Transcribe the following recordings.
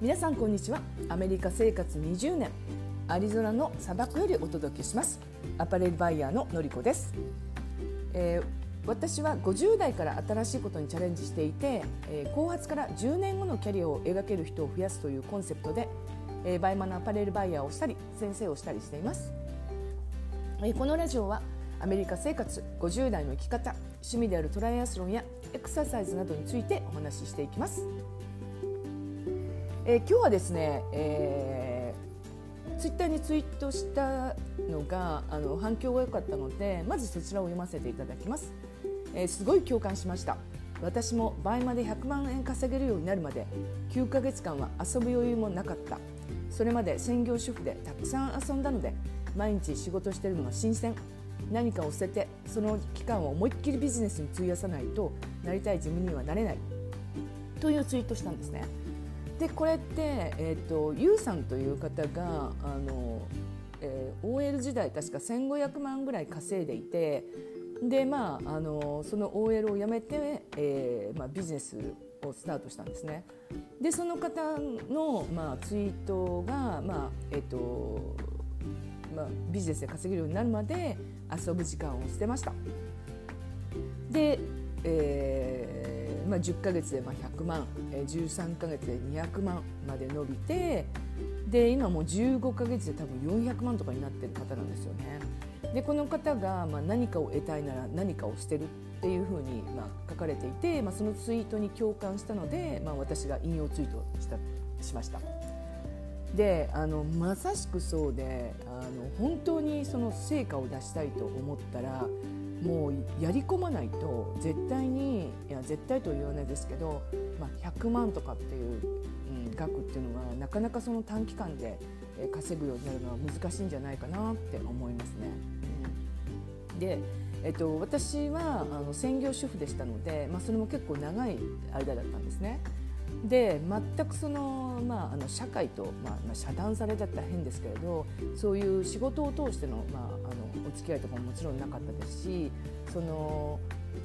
皆さんこんにちは。アメリカ生活20年。アリゾナの砂漠よりお届けします。アパレルバイヤーののりこです、えー、私は50代から新しいことにチャレンジしていて、えー、後発から10年後のキャリアを描ける人を増やすというコンセプトで、えー、バイマのアパレルバイヤーをしたり先生をしたりしています、えー、このラジオはアメリカ生活50代の生き方趣味であるトライアスロンやエクササイズなどについてお話ししていきます。えー、今日はですね、えー、ツイッターにツイートしたのがあの反響が良かったのでまずそちらを読ませていただきます、えー、すごい共感しました。私も倍まで100万円稼げるようになるまで9ヶ月間は遊ぶ余裕もなかった。それまで専業主婦でたくさん遊んだので毎日仕事してるのが新鮮。何かを捨ててその期間を思いっきりビジネスに費やさないとなりたい自分にはなれない。というツイートしたんですね。でこれって、えーと、ユウさんという方があの、えー、OL 時代確か1500万ぐらい稼いでいてで、まあ、あのその OL を辞めて、えーまあ、ビジネスをスタートしたんですね。でその方の、まあ、ツイートが、まあえーとまあ、ビジネスで稼げるようになるまで遊ぶ時間を捨てました。で、えーまあ、10ヶ月でま100万13ヶ月で200万まで伸びてで今もう15ヶ月で多分400万とかになってる方なんですよね。でこの方がまあ何かを得たいなら何かを捨てるっていうふうにまあ書かれていて、まあ、そのツイートに共感したので、まあ、私が引用ツイートしたしました。であのまさしくそうであの本当にその成果を出したいと思ったらもうやり込まないと絶対にいや絶対とは言わないですけど、まあ、100万とかっていう、うん、額っていうのはなかなかその短期間で稼ぐようになるのは難しいんじゃないかなって思いますね。うん、でえっと、私はあの専業主婦でしたので、まあ、それも結構長い間だったんですね。で全くその,、まあ、あの社会と、まあ、まあ、遮断されたって変ですけれどそういう仕事を通しての,、まあ、あのお付き合いとかももちろんなかったですしその、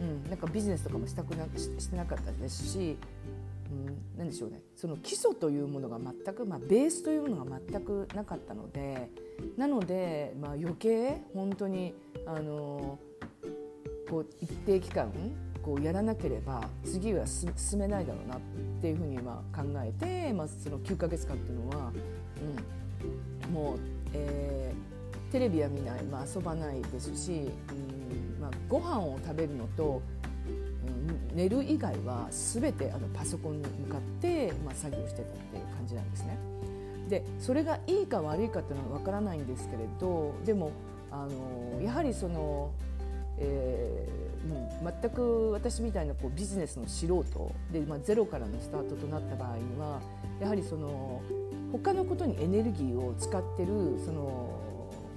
うん、なんかビジネスとかもしたくなしてなかったですし、うん、何でしょうね。その基礎というものが全く、まあ、ベースというものが全くなかったのでなので、まあ、余計本当にあのこう一定期間こうやらなければ次は進めないだろうなっていうふうにま考えて、まあ、その9ヶ月間っていうのは、うん、もう、えー、テレビは見ない、まあ、遊ばないですし、うんまあ、ご飯を食べるのと、うん、寝る以外は全てあのパソコンに向かって、まあ、作業してたっていう感じなんですね。でそれがいいか悪いかっていうのは分からないんですけれどでもあのやはりその、えーう、全く私みたいなこうビジネスの素人で、まあ、ゼロからのスタートとなった場合にはやはりその他のことにエネルギーを使ってるその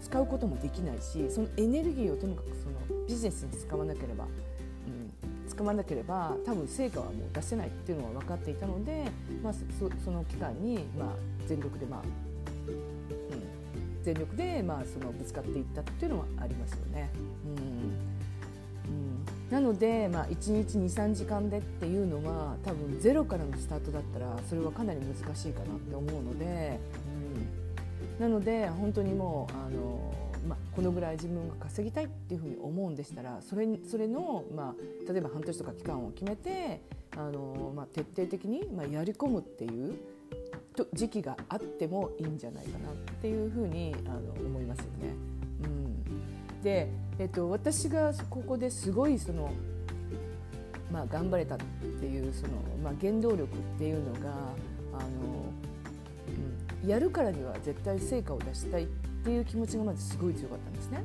使うこともできないしそのエネルギーをとにかくそのビジネスに使わなければ、うん、使わなければ多分成果はもう出せないっていうのは分かっていたので、まあ、そその期間に、まあ、全力で、まあうん、全力で、まあ、そのぶつかっていったっていうのはありますよね。うんなので、まあ、1日23時間でっていうのは多分ゼロからのスタートだったらそれはかなり難しいかなって思うので、なので本当にもうあの、まあ、このぐらい自分が稼ぎたいっていうふうに思うんでしたらそれそれの、まあ、例えば半年とか期間を決めてあの、まあ、徹底的に、まあ、やり込むっていう時期があってもいいんじゃないかなっていうふうにあの思いますよね。うん、でえっと、私がここですごいその、まあ、頑張れたっていうその、まあ、原動力っていうのがあの、やるからには絶対成果を出したいっていう気持ちがまずすごい強かったんですね。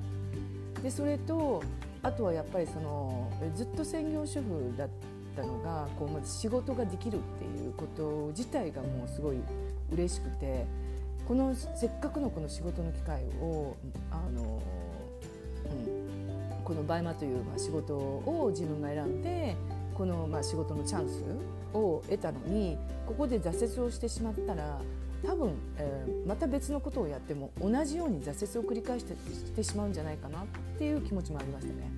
でそれとあとはやっぱりそのずっと専業主婦だったのがこうまず仕事ができるっていうこと自体がもうすごい嬉しくてこのせっかくのこの仕事の機会をあのうんこのバイマというまあ仕事を自分が選んでこのまあ仕事のチャンスを得たのにここで挫折をしてしまったら多分、えー、また別のことをやっても同じように挫折を繰り返してしてしまうんじゃないかなっていう気持ちもありましたね。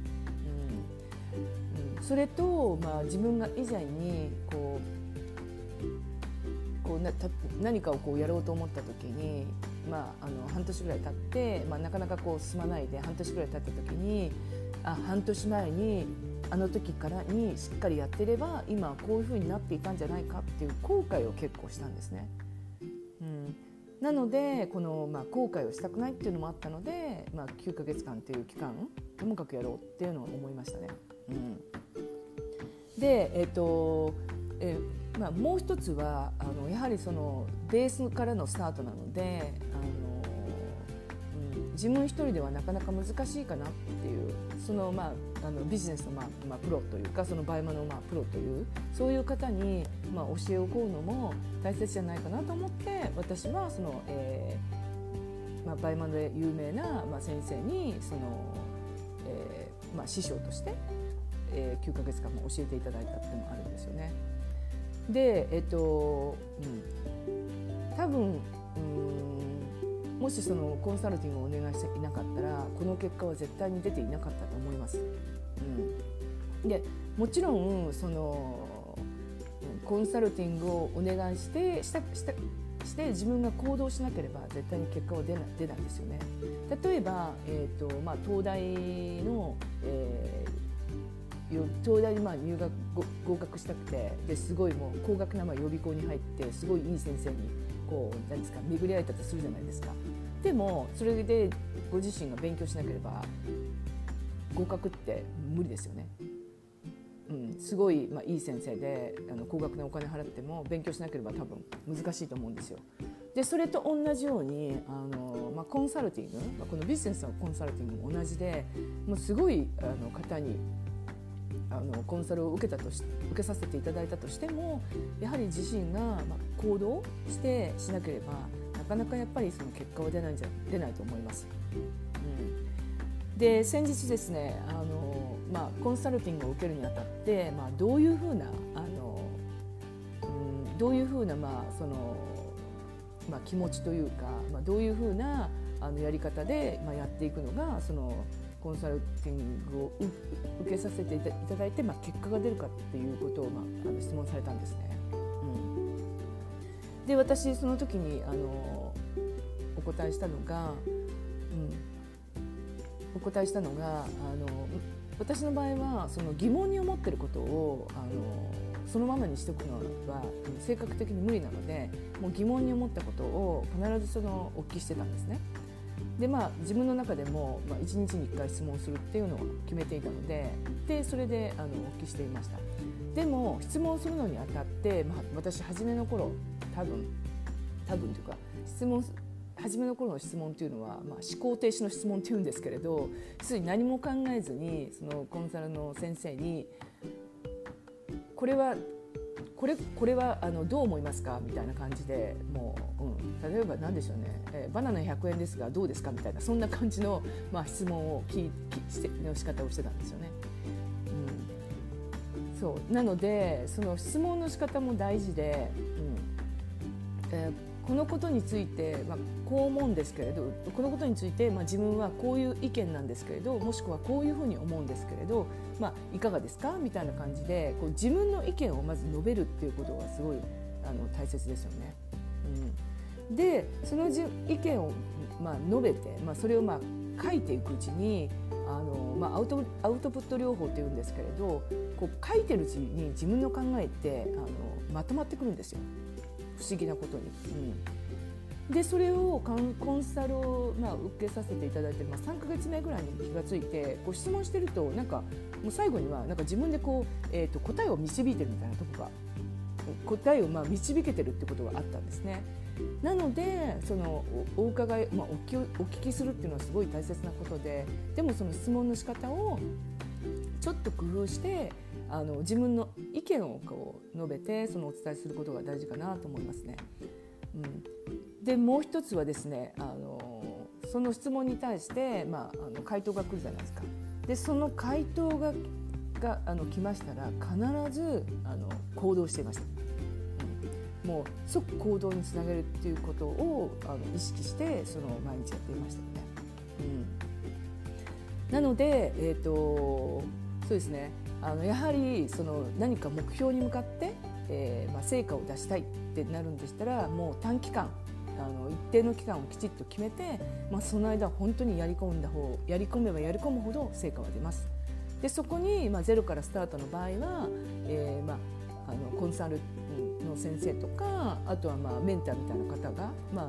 うん、うん、それと、まあ、自分が以前にこうこうなた何かをこうやろうと思った時に、まあ、あの半年ぐらい経って、まあ、なかなかこう進まないで半年ぐらい経った時にあ半年前にあの時からにしっかりやってれば今こういうふうになっていたんじゃないかっていう後悔を結構したんですね。なのでこの、まあ、後悔をしたくないっていうのもあったので、まあ、9ヶ月間っていう期間ともかくやろうっていうのを思いましたね。うん、で、えーとえーまあ、もう一つはあのやはりそのベースからのスタートなのであの、うん、自分一人ではなかなか難しいかなっていうその、まあ、あのビジネスの、まあまあ、プロというかそのバイマの、まあ、プロというそういう方に、まあ、教えを請うのも大切じゃないかなと思って私はその、えーまあ、バイマで有名な、まあ、先生にその、えーまあ、師匠として、えー、9ヶ月間も教えていただいたってもあるんですよね。でえっと、うん、多分うんもしそのコンサルティングをお願いしていなかったらこの結果は絶対に出ていなかったと思います。うん、でもちろんそのコンサルティングをお願いしてしたしたして自分が行動しなければ絶対に結果は出ない出ないですよね。例えば、えーとまあ、東大の、え東大にまあ入学合格したくてですごいもう高額なまあ予備校に入ってすごいいい先生にこう何ですか巡り合えたとするじゃないですか。でもそれでご自身が勉強しなければ合格って無理ですよね。うん、すごい、まあ、いい先生であの高額なお金払っても勉強しなければ多分難しいと思うんですよ。でそれと同じようにあの、まあ、コンサルティング、まあ、このビジネスのコンサルティングも同じでもうすごいあの方にあのコンサルを受けたとし受けさせていただいたとしてもやはり自身が、まあ、行動してしなければなかなかやっぱりその結果は出ないんじゃ出ないと思います。うん、で先日ですねあの、まあ、コンサルティングを受けるにあたって、まあ、どういうふうなあの、うん、どういうふうな、まあそのまあ、気持ちというか、まあ、どういうふうなあのやり方で、まあ、やっていくのがそのコンサルティングを受けさせていただいて、まあ、結果が出るかっていうことを、まあ、あの質問されたんですね。うん、で私その時にあのお答えしたのが、お答えしたのがあの私の場合はその疑問に思ってることをあのそのままにしておくのは性格的に無理なのでもう疑問に思ったことを必ずそのお聞きしてたんですね。でまあ自分の中でも、まあ、1日に1回質問するっていうのを決めていたのででそれであのお聞きしていましたでも質問するのにあたって、まあ、私初めの頃多分多分というか質問初めの頃の質問というのは、まあ、思考停止の質問というんですけれどすでに何も考えずにそのコンサルの先生にこれはこれこれはあのどう思いますか？みたいな感じでもう、うん、例えば何でしょうね、えー、バナナ100円ですがどうですか？みたいなそんな感じの、まあ、質問を聞きしての仕方をしてたんですよね。うん、そう。なのでその質問の仕方も大事で、うん。えーこのことについて、まあ、こう思うんですけれどこのことについて、まあ、自分はこういう意見なんですけれどもしくはこういうふうに思うんですけれど、まあ、いかがですか？みたいな感じでこう自分の意見をまず述べるっていうことがすごいあの大切ですよね。うん、でそのじ意見を、まあ、述べて、まあ、それをまあ書いていくうちにあの、まあ、アウトアウトプット療法っていうんですけれどこう書いてるうちに自分の考えってあのまとまってくるんですよ。不思議なことに。うん、でそれをコンサルを、まあ、受けさせていただいて、まあ、3か月目ぐらいに気が付いてこう質問してるとなんかもう最後にはなんか自分でこう、えーと、答えを導いてるみたいなとこが答えをまあ導けてるってことがあったんですね。なのでそのお伺い、まあ、おお聞きするっていうのはすごい大切なことででもその質問の仕方をちょっと工夫してあの自分の見をこう述べてそのお伝えすることが大事かなと思いますね。うん、でもう一つはですねあのその質問に対して、まあ、あの回答が来るじゃないですか。でその回答ががあの来ましたら必ずあの行動していました。うん、もう即行動につなげるっていうことをあの意識してその毎日やっていましたよね。うん、なので、えーとそうですねあのやはりその何か目標に向かってえーまあ、成果を出したいってなるんでしたらもう短期間あの一定の期間をきちっと決めて、まあ、その間本当にやり込んだ方やり込めばやり込むほど成果は出ます。でそこに、まあ、ゼロからスタートの場合は、えーまあ、あのコンサルの先生とかあとは、まあ、メンターみたいな方が、まあ、い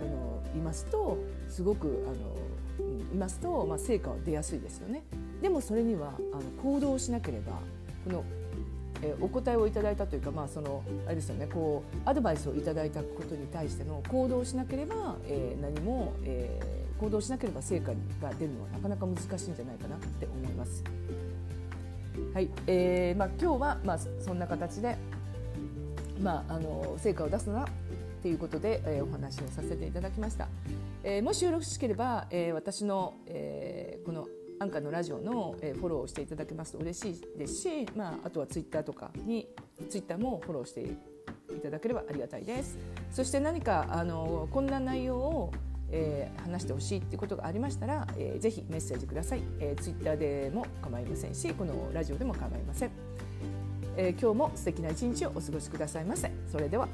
あのいますとすごくあのいますと、まあ、成果は出やすいですよね。でもそれにはあの行動しなければこのえお答えをいただいたというか、まあ、そのあれですよねこうアドバイスをいただいたことに対しての行動しなければ、えー、何も、えー、行動しなければ成果が出るのはなかなか難しいんじゃないかなって思います。はいえーまあ、今日は、まあ、そんな形で、まあ、あの成果を出すなということで、えー、お話をさせていただきました。えー、もしよろしければ、えー、私の、えー、このアンカーのラジオの、えフォローをしていただけますと嬉しいですし、まあ、あとはツイッターとかにツイッターもフォローしていただければありがたいです。そして何かあのこんな内容を、えー、話してほしいっていうことがありましたら、えー、ぜひメッセージください、えー、ツイッターでも構いませんしこのラジオでも構いません、えー、今日も素敵な一日をお過ごしくださいませ。それでは。